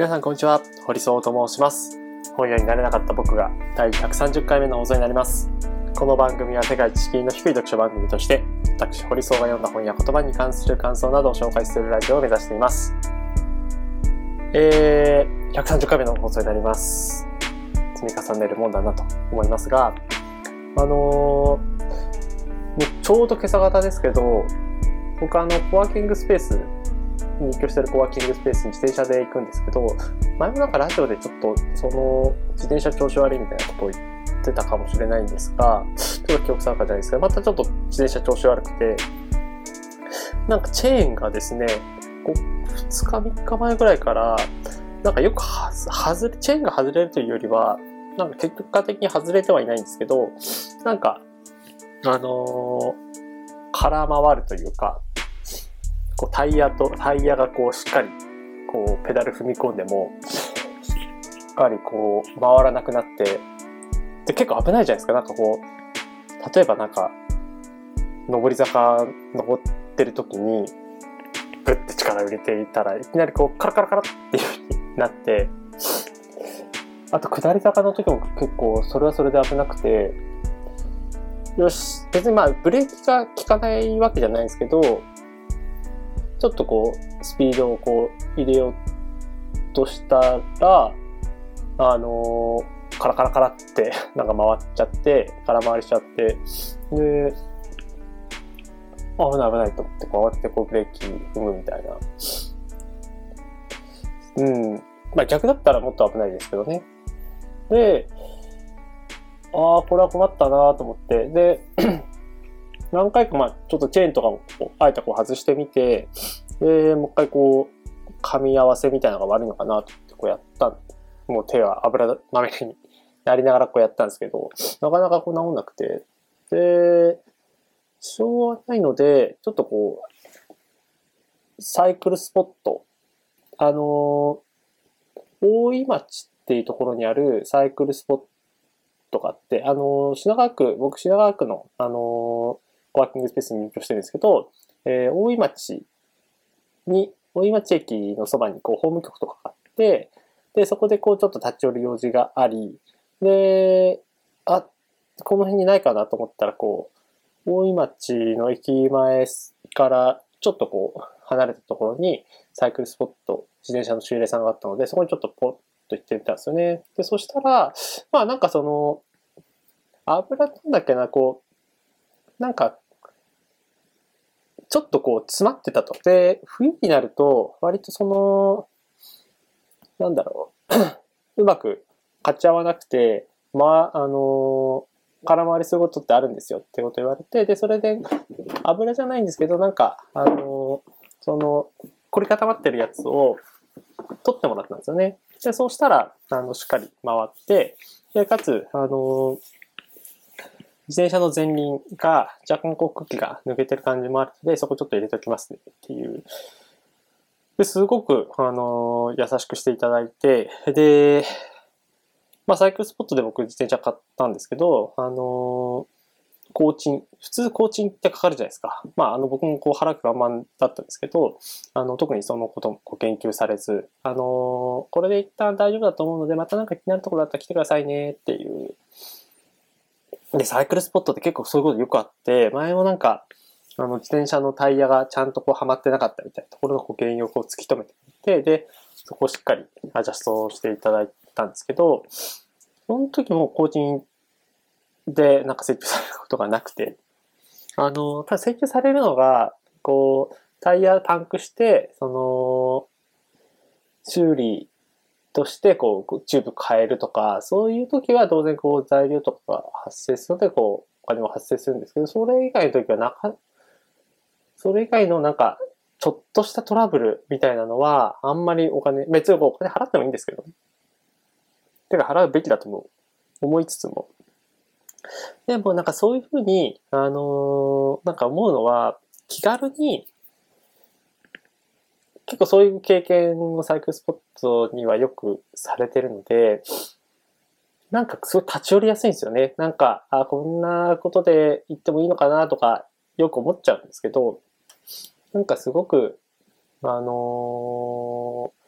皆さんこんにちは、堀総と申します。本屋になれなかった僕が第130回目の放送になります。この番組は世界一敷居の低い読書番組として、私、堀総が読んだ本や言葉に関する感想などを紹介するラジオを目指しています。えー、130回目の放送になります。積み重ねるもんだなと思いますが、あのー、ちょうど今朝方ですけど、僕あの、コワーキングスペースに居してるコワーキングスペースに自転車で行くんですけど、前もなんかラジオでちょっとその自転車調子悪いみたいなことを言ってたかもしれないんですが、ちょっと記憶定かじゃないですけど、またちょっと自転車調子悪くて、なんかチェーンがですね、こう2日3日前ぐらいから、なんかよくはず外れ、チェーンが外れるというよりは、なんか結果的に外れてはいないんですけど、なんか、あのー空回るというか、こうタイヤと、タイヤがこうしっかり、こうペダル踏み込んでも、しっかりこう回らなくなって、で結構危ないじゃないですか。なんかこう、例えばなんか、上り坂登ってる時に、グッて力を入れていたらいきなりこうカラカラカラっていう風になって、あと下り坂の時も結構それはそれで危なくて、よし、別にまあブレーキが効かないわけじゃないんですけど、ちょっとこうスピードをこう入れようとしたら、あのーカラカラカラって なんか回っちゃって、空回りしちゃって、で、危ない危ないと思って、こう慌ててこうブレーキ踏むみたいな。うん。まあ逆だったらもっと危ないですけどね。で、ああ、これは困ったなと思って、で、何回かまあちょっとチェーンとかもこうあえてこう外してみて、で、もう一回こう、噛み合わせみたいなのが悪いのかなとってこうやった。もう手は油まみれになりながらこうやったんですけど、なかなかこう治んなくて、で、しょうがないので、ちょっとこう、サイクルスポット、あの大井町っていうところにあるサイクルスポットがあって、あの品川区、僕品川区の、あのコワーキングスペースに入居してるんですけど、えー大井町に、大井町駅のそばにこう、法務局とかがあって、で、そこでこう、ちょっと立ち寄る用事があり、で、あ、この辺にないかなと思ったら、こう、大井町の駅前からちょっとこう、離れたところにサイクルスポット、自転車の修理屋さんがあったので、そこにちょっとポッと行ってみたんですよね。で、そしたら、まあなんかその、油なんだっけな、こう、なんか、ちょっとこう詰まってたと。で、冬になると、割とその、なんだろう、うまく勝ち合わなくて、まあ、あの空回りすることってあるんですよってこと言われて、で、それで、油じゃないんですけど、なんか、あのその、凝り固まってるやつを取ってもらったんですよね。で、そうしたら、あの、しっかり回って、で、かつ、あの自転車の前輪が若干こう茎が抜けてる感じもあるので、そこちょっと入れておきますねっていう。で、すごく、あの優しくしていただいて、で、まあ、サイクルスポットで僕自転車買ったんですけど、あの工賃、普通工賃ってかかるじゃないですか。まあ、あの、僕もこう腹く我慢だったんですけど、あの、特にそのこともご研究されず、あのこれで一旦大丈夫だと思うので、またなんか気になるところだったら来てくださいねっていう。で、サイクルスポットって結構そういうことよくあって、前もなんか、あの、自転車のタイヤがちゃんとこうはまってなかったみたいなところのこう原因をこう突き止めてて、で、そこをしっかりアジャストしていただいたんですけど、その時も工賃でなんか請求されることがなくて、あの、ただ請求されるのが、こう、タイヤパンクして、その、修理として、こう、チューブ変えるとか、そういう時は当然、こう、材料とかが発生するので、こう、お金も発生するんですけど、それ以外の時はなか、それ以外のなんか、ちょっとしたトラブルみたいなのは、あんまりお金、別にお金払ってもいいんですけど、てか払うべきだと思う思いつつも。でもなんかそういうふうに、あのーなんか思うのは、気軽に、結構そういう経験をサイクルスポットにはよくされてるので、なんかすごい立ち寄りやすいんですよね。なんか、あ、こんなことで行ってもいいのかなとか、よく思っちゃうんですけど、なんかすごく、あのー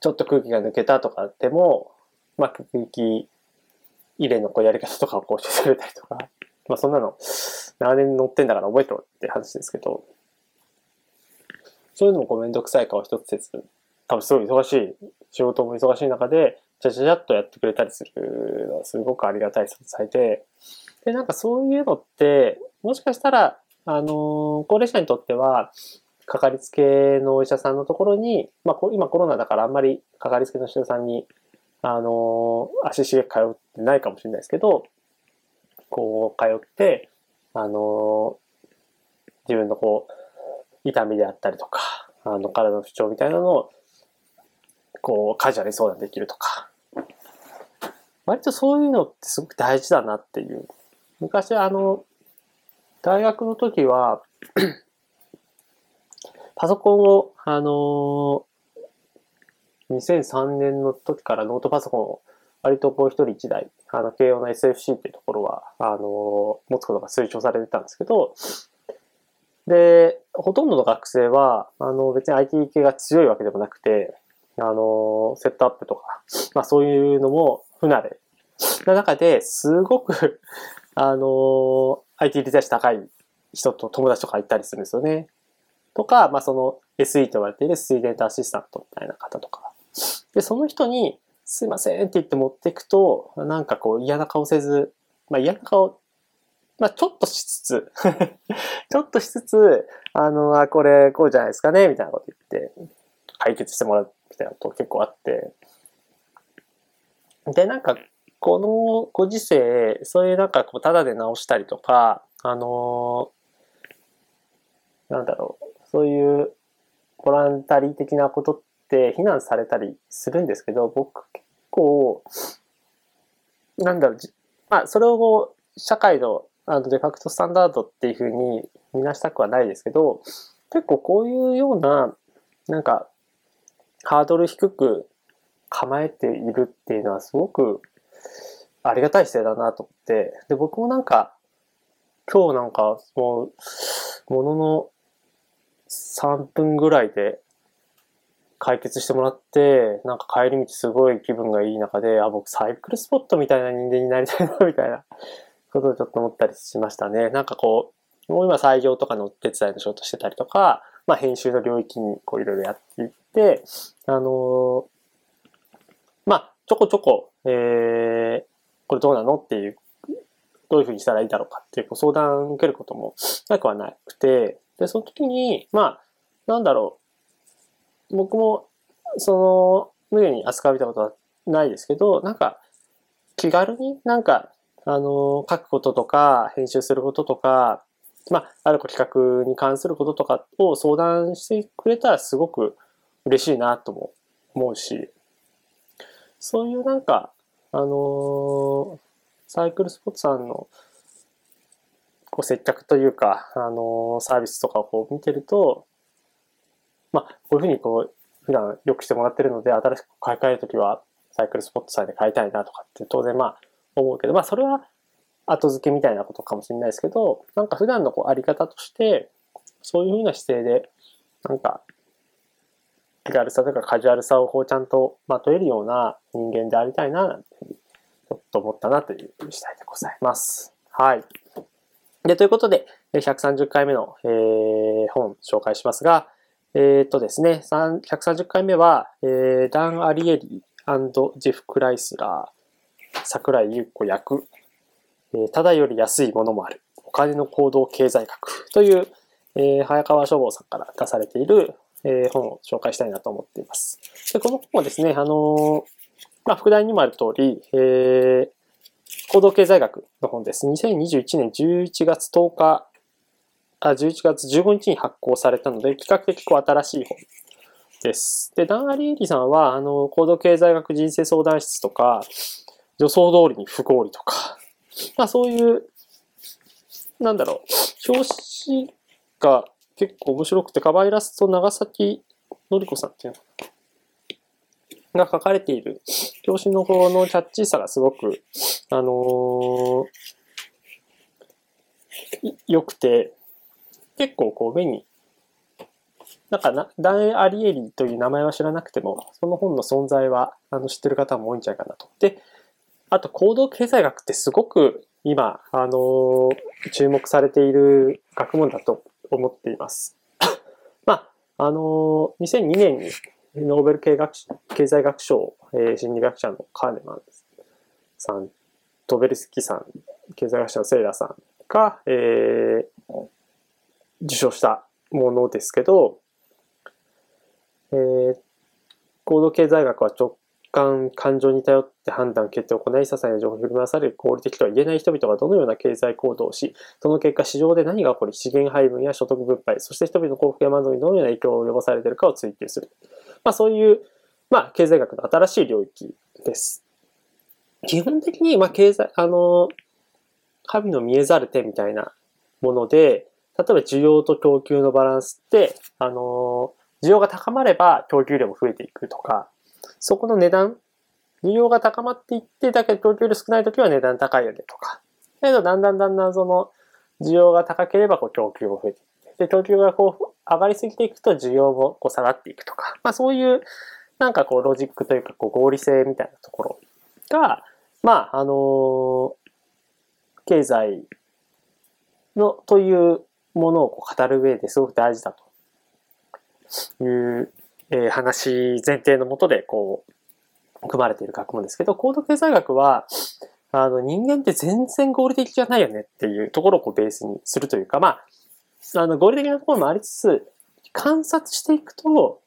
ちょっと空気が抜けたとかでも、まあ、空気入れのこうやり方とかをこう教えてくれたりとか、まあそんなの長年乗ってんだから覚えてろって話ですけど、そういうのもこうめんどくさい顔一つせず、多分すごい忙しい、仕事も忙しい中で、ちゃちゃちゃっとやってくれたりするのはすごくありがたい存在で、で、なんかそういうのって、もしかしたら、あのー、高齢者にとっては、かかりつけのお医者さんのところに、まあ、今コロナだからあんまりかかりつけのお医者さんに、あのー、足しげく通ってないかもしれないですけど、こう、通って、あのー、自分のこう、痛みであったりとか、あの、体の不調みたいなのを、こう、カジュアルに相談できるとか。割とそういうのってすごく大事だなっていう。昔あの、大学の時は パソコンを、あのー、2003年の時からノートパソコンを割とこう一人一台、あの、慶応の SFC っていうところは、あのー、持つことが推奨されてたんですけど、で、ほとんどの学生は、あの、別に IT 系が強いわけでもなくて、あの、セットアップとか、まあそういうのも不慣れな中ですごく あの、IT リテラシー高い人と友達とかいたりするんですよね。とか、まあその SE と呼ばれているスイデントアシスタントみたいな方とか。で、その人に、すいませんって言って持っていくと、なんかこう嫌な顔せず、まあ嫌な顔、まあちょっとしつつ ちょっとしつつ、あの、あ、これこうじゃないですかね、みたいなこと言って、解決してもらうみたいなこと結構あって。で、なんか、このご時世、そういうなんかこう、ただで直したりとか、あの、なんだろう、そういうボランタリー的なことって非難されたりするんですけど、僕結構、なんだろう、まあ、それを社会のあのデファクトスタンダードっていうふうに見なしたくはないですけど、結構こういうような、なんか、ハードル低く構えているっていうのはすごくありがたい姿勢だなと思って、で、僕もなんか、今日なんか、もう、ものの3分ぐらいで解決してもらって、なんか帰り道すごい気分がいい中で、あ、僕サイクルスポットみたいな人間になりたいな、みたいなことをちょっと思ったりしましたね。なんかこう、もう今採用とかのお手伝いの仕事してたりとか、まあ編集の領域にこういろいろやっていって、あの、まあちょこちょこ、えー、これどうなのっていう、どういうふうにしたらいいだろうかっていうご相談を受けることもなくはなくて、で、その時に、まあ、なんだろう。僕も、その、無理に扱われたことはないですけど、なんか、気軽になんか、あの、書くこととか、編集することとか、まあ、ある企画に関することとかを相談してくれたらすごく嬉しいなとも思うし、そういうなんか、あのサイクルスポットさんのこう接客というか、あのサービスとかをこう見てると、まあ、こういうふうにこう、普段よくしてもらってるので、新しく買い替えるときは、サイクルスポットさんで買いたいなとかって当然まあ思うけど、まあそれは後付けみたいなことかもしれないですけど、なんか普段のこうあり方として、そういうふうな姿勢で、なんか、気軽さとかカジュアルさをこうちゃんとまとえるような人間でありたいな、なんてちょっと思ったなという次第でございます。はい。で、ということで、130回目の、えー、本紹介しますが、えっ、ー、とですね、130回目は、えー、ダン・アリエリジェフ・クライスラー、桜井優子役、えー、ただより安いものもある、お金の行動経済学という、えー、早川書房さんから出されている、えー、本を紹介したいなと思っています。でこの本はですね、あのー、まあ、副題にもある通り、えー、行動経済学の本です。2021年11月10日、あ11月15日に発行されたので、比較的こう新しい本です。で、ダン・アリエリさんは、あの、行動経済学人生相談室とか、予想通りに不合理とか、まあそういう、なんだろう、表紙が結構面白くて、カバイラスト長崎のりこさんっていうのが書かれている。表紙の方のキャッチーさがすごく、あのー、良くて、結構こう目になんかな、ダン・アリエリという名前は知らなくても、その本の存在はあの知ってる方も多いんじゃないかなと。で、あと行動経済学ってすごく今、あのー注目されている学問だと思っています。まあ、あのー2002年にノーベル経学経済学賞、えー心理学者のカーネマンさん、トベルスキさん、経済学者のセイラさんが、えー受賞したものですけど、えー行動経済学は直感、感情に頼って判断、決定を行い、些細な情報に振り回される合理的とは言えない人々がどのような経済行動をし、その結果市場で何が起こり、資源配分や所得分配、そして人々の幸福や満足にどのような影響を及ぼされているかを追求する。まあそういう、まあ経済学の新しい領域です。基本的に、まあ経済、あの、神の見えざる手みたいなもので、例えば需要と供給のバランスって、あの、需要が高まれば供給量も増えていくとか、そこの値段、需要が高まっていって、だけど供給量少ない時は値段高いよねとか。だけど、だんだんだんだんその、需要が高ければこう供給も増えていって、で、供給がこう上がりすぎていくと需要もこう下がっていくとか。まあそういう、なんかこうロジックというかこう合理性みたいなところが、まあ、あの経済の、というものをこう語る上ですごく大事だという、えー話前提のもとでこう組まれている学問ですけど、高度経済学はあの人間って全然合理的じゃないよねっていうところをこうベースにするというか、まあ、あの合理的なところもありつつ、観察していくと、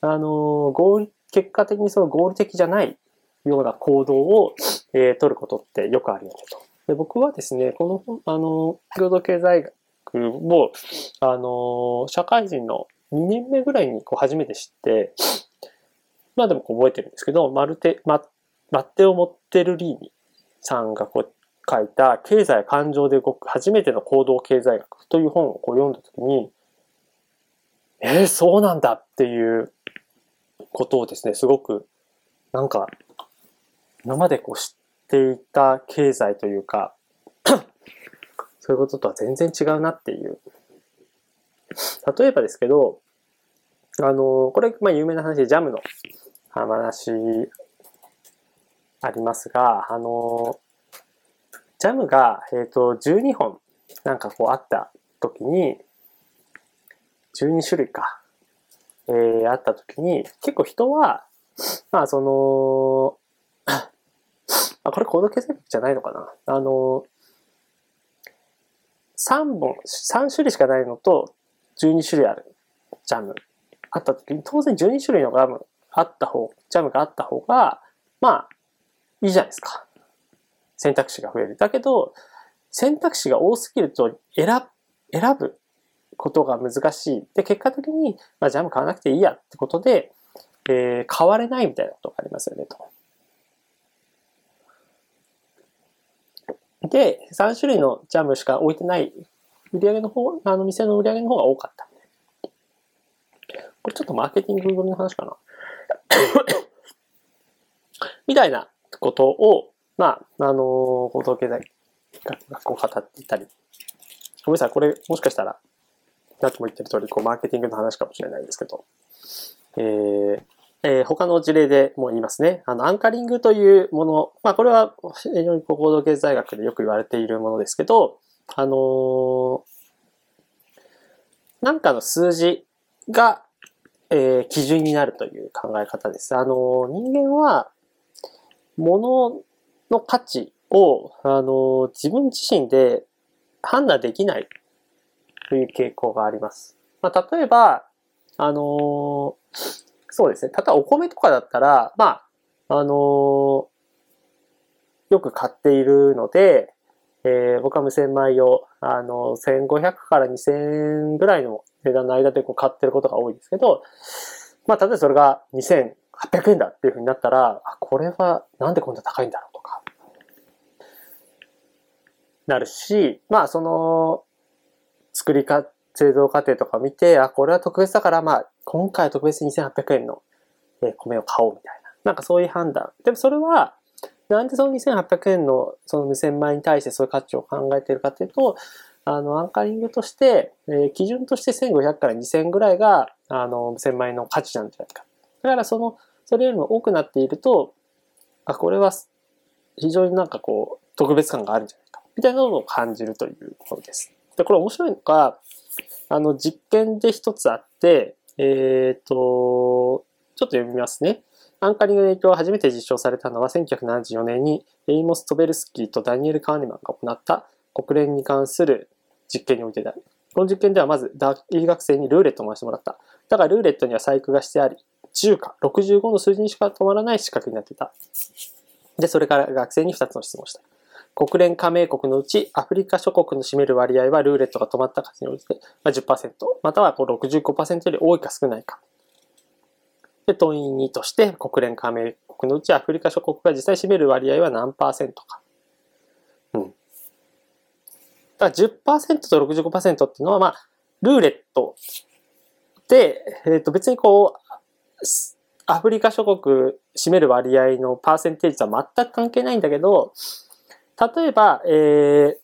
あの合理結果的にその合理的じゃないような行動を、えー取ることってよくあるよねと。で僕はですね、この、あの、共同経済学を、あの、社会人の2年目ぐらいにこう初めて知って、まあでも覚えてるんですけど、マルテ、ママッテオ・モッテルリーニさんがこう書いた経済感情で動く初めての行動経済学という本をこう読んだときに、えー、そうなんだっていうことをですね、すごく、なんか、今までこう知っていた経済というか、そういうこととは全然違うなっていう。例えばですけど、あの、これ、まあ有名な話でジャムの話ありますが、あの、ジャムが、えっ、と、12本なんかこうあった時に、12種類か、えー、あった時に、結構人は、まあその、あ、これ行動経済学じゃないのかな。あの、3本、3種類しかないのと、12種類あるジャム。あった時に、当然12種類のガムあった方、ジャムがあった方が、まあ、いいじゃないですか。選択肢が増える。だけど、選択肢が多すぎると選ぶ、選ぶことが難しい。で、結果的に、まあ、ジャム買わなくていいやってことで、えー買われないみたいなことがありますよね、と。で、3種類のジャムしか置いてない売り上げの方、あの店の売り上げの方が多かった。れちょっとマーケティング組の話かな。みたいなことを、まあ、あの行動経済学校語っていたり。ごめんなさい、これもしかしたら、さっきも言ってる通り、こう、マーケティングの話かもしれないですけど、えーえー他の事例でも言いますね。あの、アンカリングというもの、まあ、これは非常にこう行動経済学でよく言われているものですけど、あのーなんかの数字が、えー基準になるという考え方です。あの人間は、物の価値を、あの自分自身で判断できないという傾向があります。まあ、例えば、あのそうですね。例えばお米とかだったら、まあ、あのよく買っているので、えー僕は無洗米を、あの、1500から2000円ぐらいの値段の間でこう買ってることが多いですけど、まあ、例えばそれが2800円だっていうふうになったら、あ、これはなんでこんな高いんだろうとか、なるし、まあ、その、作りか、製造過程とか見て、あ、これは特別だから、まあ、今回は特別に2800円の米を買おうみたいな。なんかそういう判断。でもそれは、なんでその2800円のその無洗米に対してそういう価値を考えているかというと、あの、アンカリングとして、えー基準として1500から2000ぐらいが、あの、1000万円の価値なんじゃないか。だからその、それよりも多くなっていると、あ、これは非常になんかこう、特別感があるんじゃないか。みたいなのを感じるというものです。で、これ面白いのが、あの、実験で一つあって、えっ、と、ちょっと読みますね。アンカリングの影響が初めて実証されたのは1974年にエイモス・トベルスキーとダニエル・カーネマンが行った国連に関する実験においてである。この実験ではまず大学生にルーレットを回してもらった。だがルーレットには細工がしてあり、10か65の数字にしか止まらない仕掛けになっていた。で、それから学生に2つの質問をした。国連加盟国のうちアフリカ諸国の占める割合はルーレットが止まった数に応じて、まあ、10%、またはこう65%より多いか少ないか。で、問い2として国連加盟国のうちアフリカ諸国が実際占める割合は何パーセントか。うん。だから10%と65%っていうのは、まあ、ルーレットで、えっ、と別にこう、アフリカ諸国占める割合のパーセンテージとは全く関係ないんだけど、例えば、えー、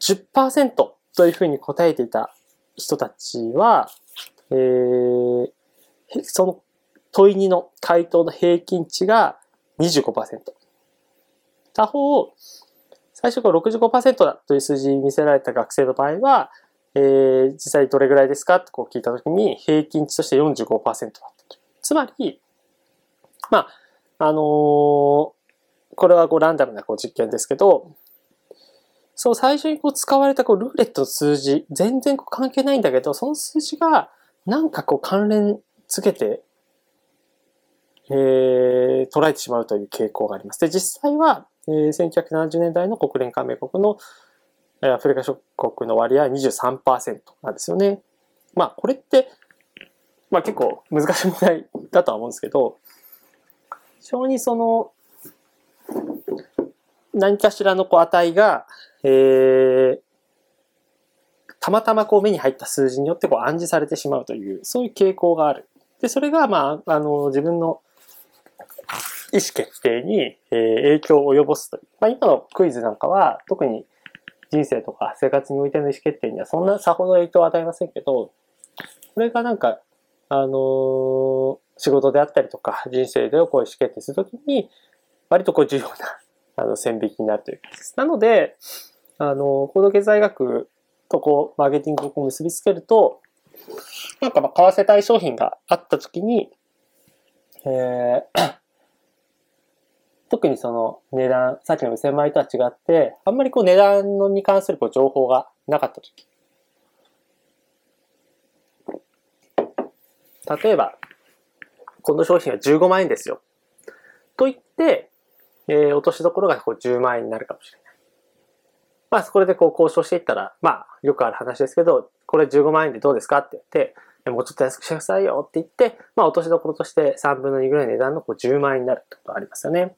10%というふうに答えていた人たちは、えー、その問い2の回答の平均値が25%。他方、最初から65%だという数字に見せられた学生の場合は、えー、実際どれぐらいですか？とこう聞いたときに平均値として45%だったと。つまり、まあ、あのーこれはこうランダムなこう実験ですけど、そう最初にこう使われたこうルーレットの数字、全然こう関係ないんだけど、その数字がなんかこう関連付けて、えー、捉えてしまうという傾向があります。で、実際は、えー、1970年代の国連加盟国のえーアフリカ諸国の割合は23%なんですよね。まあ、これって、まあ結構難しい問題だとは思うんですけど、非常にその、何かしらのこう値が、えー、たまたまこう目に入った数字によってこう暗示されてしまうという、そういう傾向がある。で、それが、まあ、あの、自分の意思決定に、えー影響を及ぼすという。まあ、今のクイズなんかは、特に人生とか生活においての意思決定にはそんなさほど影響を与えませんけど、これがなんか、あのー仕事であったりとか、人生でこう意思決定するときに、割とこう重要な、あの、線引きになるということです。なので、あの、行動経済学とこう、マーケティングを結びつけると、なんかまあ、買わせたい商品があったときに、えー特にその値段、さっきの1000万円とは違って、あんまりこう値段のに関するこう情報がなかったとき。例えば、この商品は15万円ですよ。と言って、えー落としどころがこう10万円になるかもしれない。まあ、これでこう交渉していったら、まあ、よくある話ですけど、これ15万円でどうですかって言って、もうちょっと安くしてくださいよって言って、まあ、落としどころとして3分の2ぐらいの値段のこう10万円になるってことがありますよね。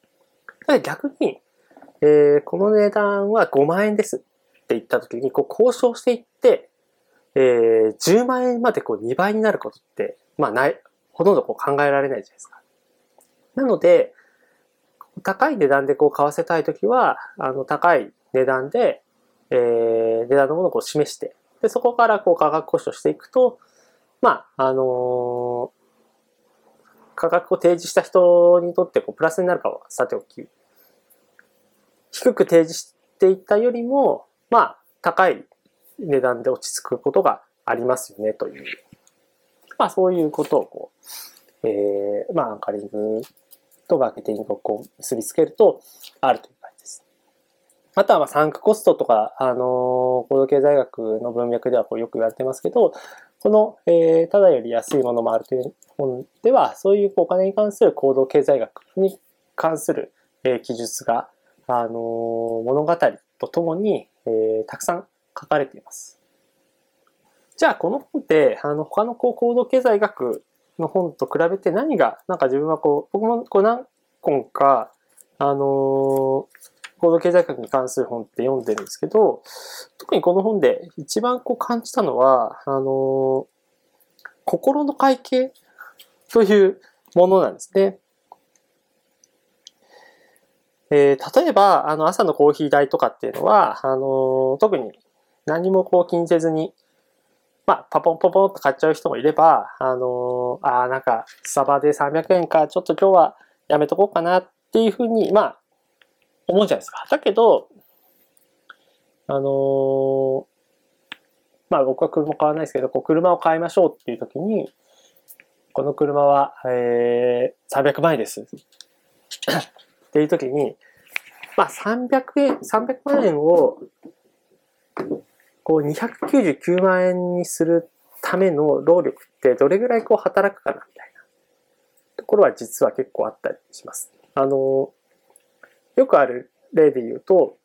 逆に、えーこの値段は5万円ですって言った時に、こう交渉していって、えー10万円までこう2倍になることって、まあない、ほとんどこう考えられないじゃないですか。なので、高い値段でこう買わせたいときは、あの、高い値段で、えー値段のものをこう示して、で、そこからこう価格交渉していくと、まあ、あのー価格を提示した人にとってこうプラスになるかはさておき、低く提示していたよりも、まあ、高い値段で落ち着くことがありますよね、という。まあ、そういうことをこう、えー、まあ、アンカリングとマーケティングをこう結びつけるとあるという感じです。あとは、まあ、サンクコストとか、あのー行動経済学の文脈ではこうよく言われてますけど、この、えーただより安いものもあるという本では、そういうお金に関する行動経済学に関する、えー記述が、あの物語とともに、えーたくさん書かれています。じゃあ、この本って、あの、他のこう行動経済学の本と比べて何が、なんか自分はこう、僕もこう何本か、あのー行動経済学に関する本って読んでるんですけど、特にこの本で一番こう感じたのは、あのー心の会計というものなんですね。えー例えば、あの、朝のコーヒー代とかっていうのは、あのー特に何もこう気にせずに、まあ、パポンポポンと買っちゃう人もいれば、あのー、ああ、なんか、スタバで300円か、ちょっと今日はやめとこうかなっていうふうに、まあ、思うじゃないですか。だけど、あの、まあ僕は車買わないですけど、こう車を買いましょうっていう時に、この車は、えー、300万円です。っていう時に、まあ300円、300万円を、こう299万円にするための労力ってどれぐらいこう働くかなみたいなところは実は結構あったりします。あの、よくある例で言うと、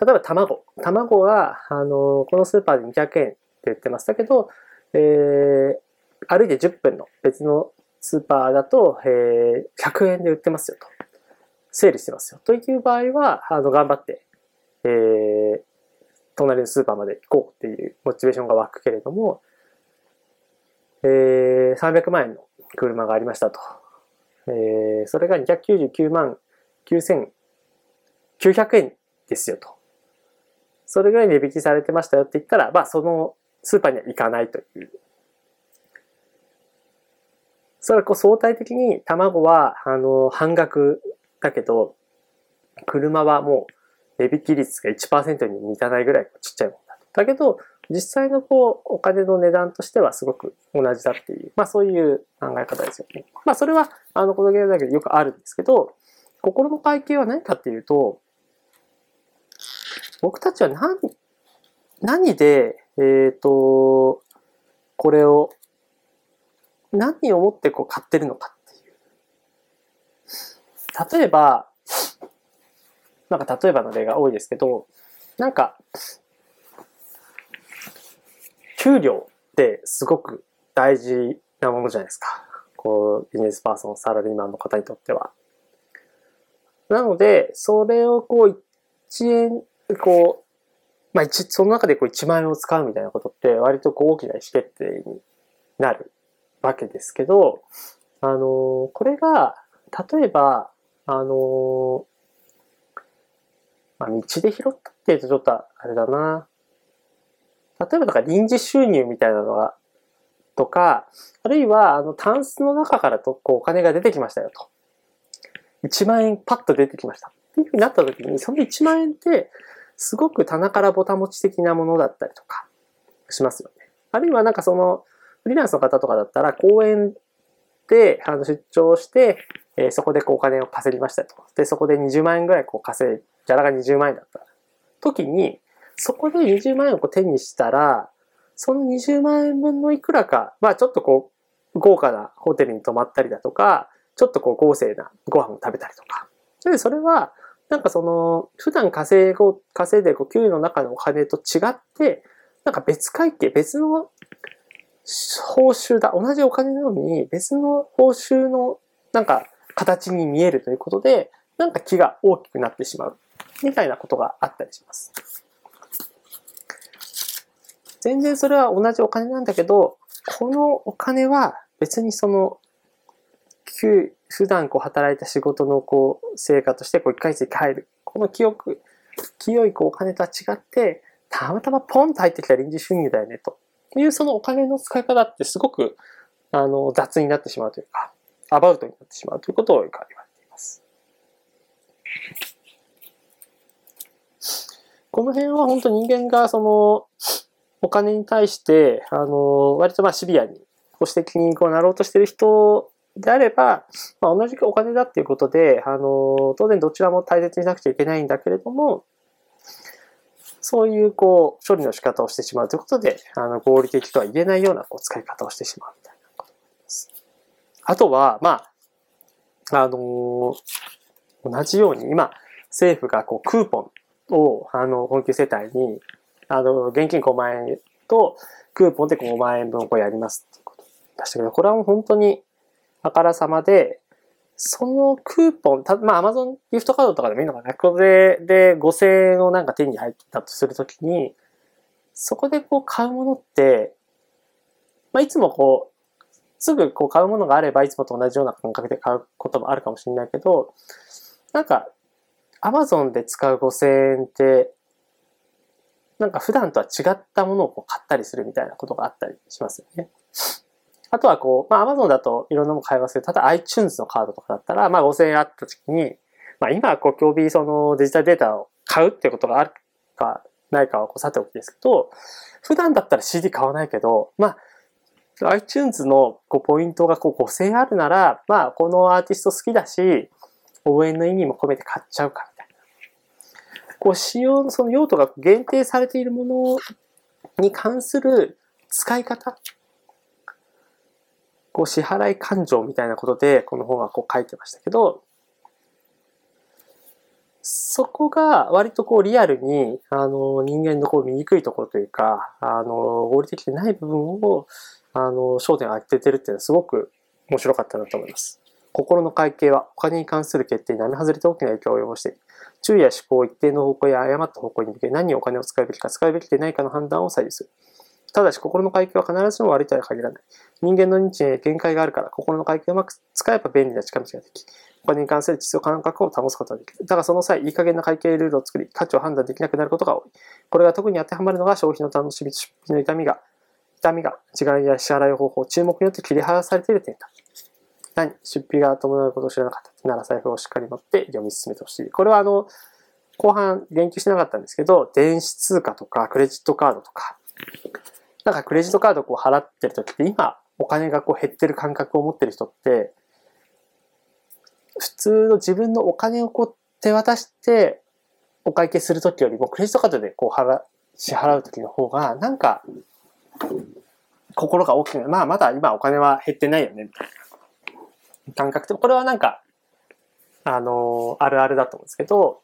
例えば卵。卵は、あの、このスーパーで200円って言ってましたけど、えー、歩いて10分の別のスーパーだと、えー、100円で売ってますよと。整理してますよ。という場合は、あの、頑張って、えー、隣のスーパーまで行こうっていうモチベーションが湧くけれども、えー、300万円の車がありましたと。えー、それが299万9900円ですよと。それぐらい値引きされてましたよって言ったら、まあそのスーパーには行かないという。それはこう相対的に卵はあの半額だけど、車はもう値引き率が1%に満たないぐらいちっちゃいものだと。だけど、実際のこうお金の値段としてはすごく同じだっていう、まあそういう考え方ですよね。まあそれはあのこのゲームだけでよくあるんですけど、心の会計は何かっていうと、僕たちは何、何で、えっ、ー、と、これを、何をもってこう買ってるのかっていう。例えば、なんか例えばの例が多いですけど、なんか、給料ってすごく大事なものじゃないですか。こう、ビジネスパーソン、サラリーマンの方にとっては。なので、それをこう、1円こう、まあ、その中でこう1万円を使うみたいなことって割とこう大きな意思決定になるわけですけど、あの、これが、例えば、あの、まあ、道で拾ったって言うとちょっとあれだな。例えばだか臨時収入みたいなのが、とか、あるいは、あの、タンスの中からと、こう、お金が出てきましたよと。1万円パッと出てきました。っていうふうになった時に、その1万円って、すごく棚からぼた持ち的なものだったりとかしますよね。あるいはなんかその、フリーランスの方とかだったら、公園であの出張して、えー、そこでこうお金を稼ぎましたと。で、そこで20万円ぐらいこう稼い、ギャラが20万円だった時に、そこで20万円をこう手にしたら、その20万円分のいくらか、まあちょっとこう、豪華なホテルに泊まったりだとか、ちょっとこう豪勢なご飯を食べたりとか。で、それは、なんかその、普段稼ご、稼いでる給与の中のお金と違って、なんか別会計、別の報酬だ。同じお金なのに別の報酬のなんか形に見えるということで、なんか気が大きくなってしまう。みたいなことがあったりします。全然それは同じお金なんだけど、このお金は別にその給、普段こう働いた仕事のこう成果としてこう1ヶ月に帰る。この記憶、清いこうお金とは違って、たまたまポンと入ってきた臨時収入だよね、というそのお金の使い方ってすごくあの雑になってしまうというか、アバウトになってしまうということをよく言われています。この辺は本当人間がそのお金に対して、あの、割とまあシビアに、保守的にこうなろうとしている人であれば、まあ、同じくお金だっていうことで、あの、当然どちらも大切にしなくちゃいけないんだけれども、そういうこう処理の仕方をしてしまうということで、あの合理的とは言えないようなこう使い方をしてしまうみたいなことです。あとは、まあ、あの、同じように今、政府がこうクーポンを、あの、困窮世帯に、あの、現金5万円とクーポンで5万円分をこうやりますっていうこと出したけど、これはもう本当にあからさまで、そのクーポン、たまあ、アマゾンギフトカードとかでもいいのかな。これで5000円をなんか手に入ったとするときに、そこでこう買うものって、まあ、いつもこう、すぐこう買うものがあればいつもと同じような感覚で買うこともあるかもしれないけど、なんか、アマゾンで使う5000円って、なんか普段とは違ったものをこう買ったりするみたいなことがあったりしますよね。あとはこう、まあ Amazon だといろんなもの買いますけど、ただ iTunes のカードとかだったら、まあ5000円あった時に、まあ今はこう、競技そのデジタルデータを買うってことがあるかないかはこうさておきですけど、普段だったら CD 買わないけど、まあ iTunes のこうポイントがこう5000円あるなら、まあこのアーティスト好きだし、応援の意味も込めて買っちゃうかみたいな。こう使用、その用途が限定されているものに関する使い方こう支払い感情みたいなことでこの本はこう書いてましたけど、そこが割とこうリアルに、あの、人間のこう醜いところというか、あの、合理的でない部分を、あの、焦点を当ててるっていうのはすごく面白かったなと思います。心の会計はお金に関する決定に並外れて大きな影響を及ぼしている。注意や思考を一定の方向や誤った方向に向け何にお金を使うべきか使うべきでないかの判断を左右する。ただし心の会計は必ずしも悪いとは限らない。人間の認知に限界があるから、心の会計をうまく使えば便利な近道ができ、お金に関する秩序感覚を保つことができる。だがその際、いい加減な会計ルールを作り、価値を判断できなくなることが多い。これが特に当てはまるのが消費の楽しみ、出費の痛みが、痛みが、時間や支払い方法、注目によって切り離されている点だ。何？出費が伴うことを知らなかったなら財布をしっかり持って読み進めてほしい。これはあの、後半言及しなかったんですけど、電子通貨とかクレジットカードとか、なんかクレジットカードこう払ってる時って今お金がこう減ってる感覚を持ってる人って、普通の自分のお金をこう手渡してお会計するときよりもクレジットカードでこう払、支払うときの方がなんか心が大きくなる。まあまだ今お金は減ってないよね、みたいな感覚で、これはなんか、あの、あるあるだと思うんですけど、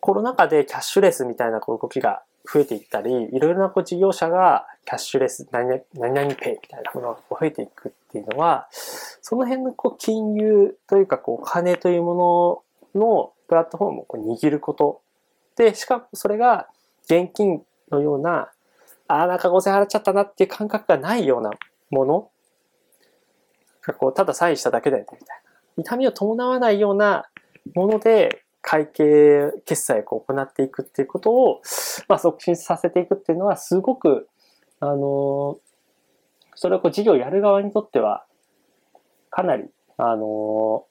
コロナ禍でキャッシュレスみたいな動きが増えていったり、いろいろなこう事業者がキャッシュレス、何々何々ペイみたいなものが増えていくっていうのは、その辺のこう金融というかこうお金というもののプラットフォームをこう握ることで、しかもそれが現金のような、ああ、なんか5000払っちゃったなっていう感覚がないようなものがこう、ただサインしただけだよねみたいな。痛みを伴わないようなもので会計決済を行っていくっていうことを、まあ、促進させていくっていうのは、すごく、あの、それをこう事業やる側にとっては、かなり、あの、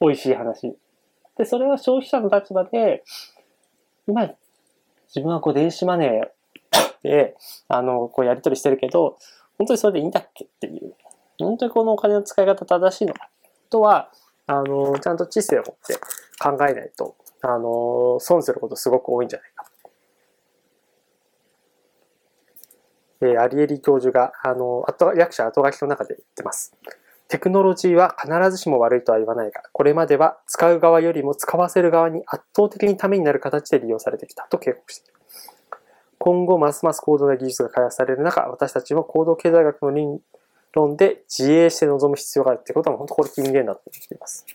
美味しい話。で、それは消費者の立場で、今、自分はこう電子マネーで、あの、こうやり取りしてるけど、本当にそれでいいんだっけっていう。本当にこのお金の使い方正しいのかとは、あの、ちゃんと知性を持って考えないと、あの、損することすごく多いんじゃないか。えー、アリエリ教授が、あの、後役者後書きの中で言ってます。テクノロジーは必ずしも悪いとは言わないが、これまでは使う側よりも使わせる側に圧倒的にためになる形で利用されてきたと警告している。今後、ますます高度な技術が開発される中、私たちも行動経済学の理論で自衛して臨む必要があるってことは、本当これ金言だと思っています。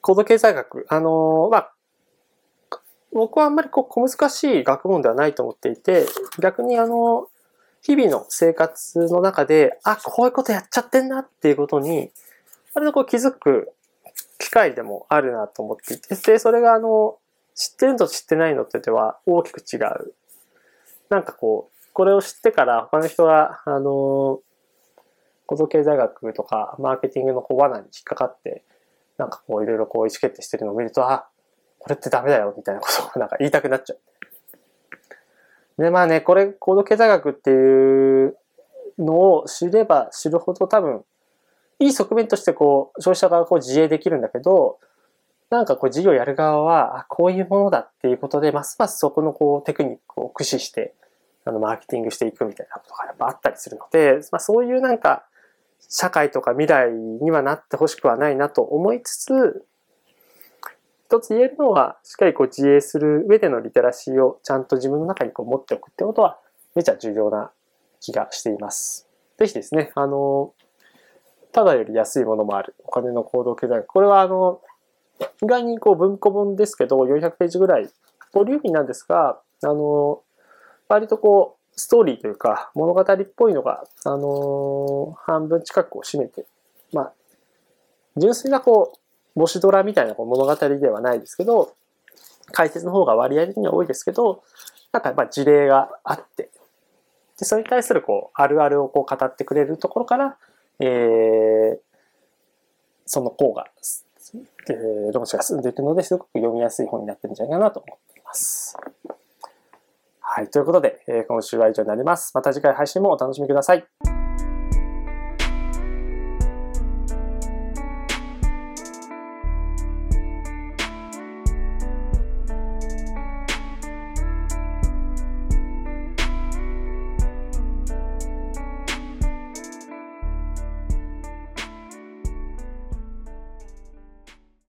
高度経済学、あのまあ、僕はあんまりこう小難しい学問ではないと思っていて、逆にあの、日々の生活の中で、あ、こういうことやっちゃってんなっていうことに、割とこう気づく機会でもあるなと思っていて、で、それがあの、知ってるのと知ってないのってでは大きく違う。なんかこう、これを知ってから他の人が、あの、高度経済学とかマーケティングのこう罠に引っかかって、なんかこういろいろこう意思決定してるのを見ると、あ、これってダメだよみたいなことをなんか言いたくなっちゃう。で、まあね、これ、高度経済学っていうのを知れば知るほど多分、いい側面としてこう、消費者側がこう自衛できるんだけど、なんかこう事業やる側は、あ、こういうものだっていうことで、ますますそこのこうテクニックを駆使して、あの、マーケティングしていくみたいなことがやっぱあったりするので、まあそういうなんか、社会とか未来にはなってほしくはないなと思いつつ、一つ言えるのは、しっかりこう自衛する上でのリテラシーをちゃんと自分の中にこう持っておくってことは、めちゃ重要な気がしています。ぜひですね、あの、ただより安いものもある。お金の行動経済学。これはあの、意外にこう文庫本ですけど、400ページぐらい、ボリューミーなんですが、あの、割とこう、ストーリーというか、物語っぽいのが、あのー、半分近くを占めて、まあ、純粋なこう、星ドラみたいなこう物語ではないですけど、解説の方が割合的には多いですけど、なんかまあ事例があって、でそれに対するこうあるあるをこう語ってくれるところから、えー、その項が、えー、論旨が進んでいくのですごく読みやすい本になってるんじゃないかなと思っています。はい。ということで、え、今週は以上になります。また次回配信もお楽しみください。